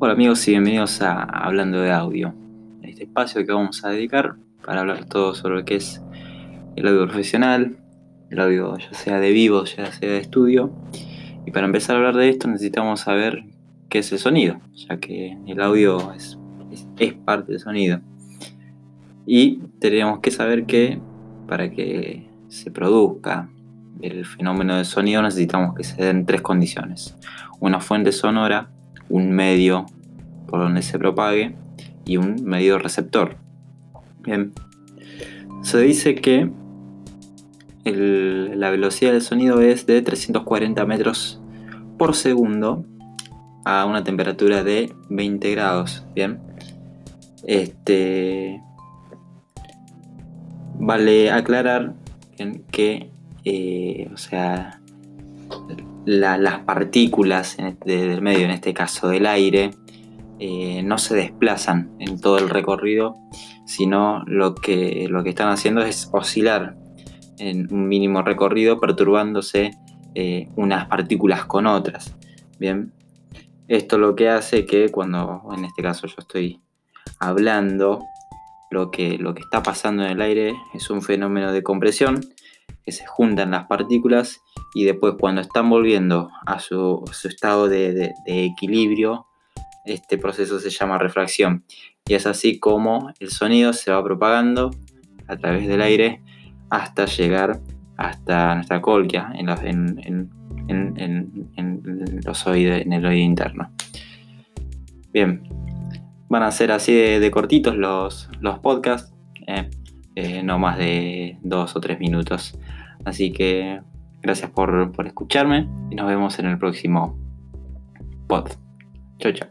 Hola amigos y bienvenidos a Hablando de Audio, este espacio que vamos a dedicar para hablar todo sobre lo que es el audio profesional, el audio ya sea de vivo, ya sea de estudio. Y para empezar a hablar de esto necesitamos saber qué es el sonido, ya que el audio es, es parte del sonido. Y tenemos que saber que para que se produzca el fenómeno del sonido necesitamos que se den tres condiciones. Una fuente sonora, un medio por donde se propague y un medio receptor. Bien, se dice que la velocidad del sonido es de 340 metros por segundo a una temperatura de 20 grados. Bien, este vale aclarar que, eh, o sea, las partículas este, del medio, en este caso del aire, eh, no se desplazan en todo el recorrido, sino lo que, lo que están haciendo es oscilar en un mínimo recorrido, perturbándose eh, unas partículas con otras. Bien, esto lo que hace que cuando, en este caso yo estoy hablando, lo que, lo que está pasando en el aire es un fenómeno de compresión, que se juntan las partículas y después cuando están volviendo a su, estado de, equilibrio, este proceso se llama refracción. Y es así como el sonido se va propagando a través del aire hasta llegar hasta nuestra colquia en, en, los oídos, en el oído interno. Bien, van a ser así de, cortitos los, los podcasts, eh, eh, no más de dos o tres minutos. Así que Gracias por, escucharme y nos vemos en el próximo pod. Chao, chao.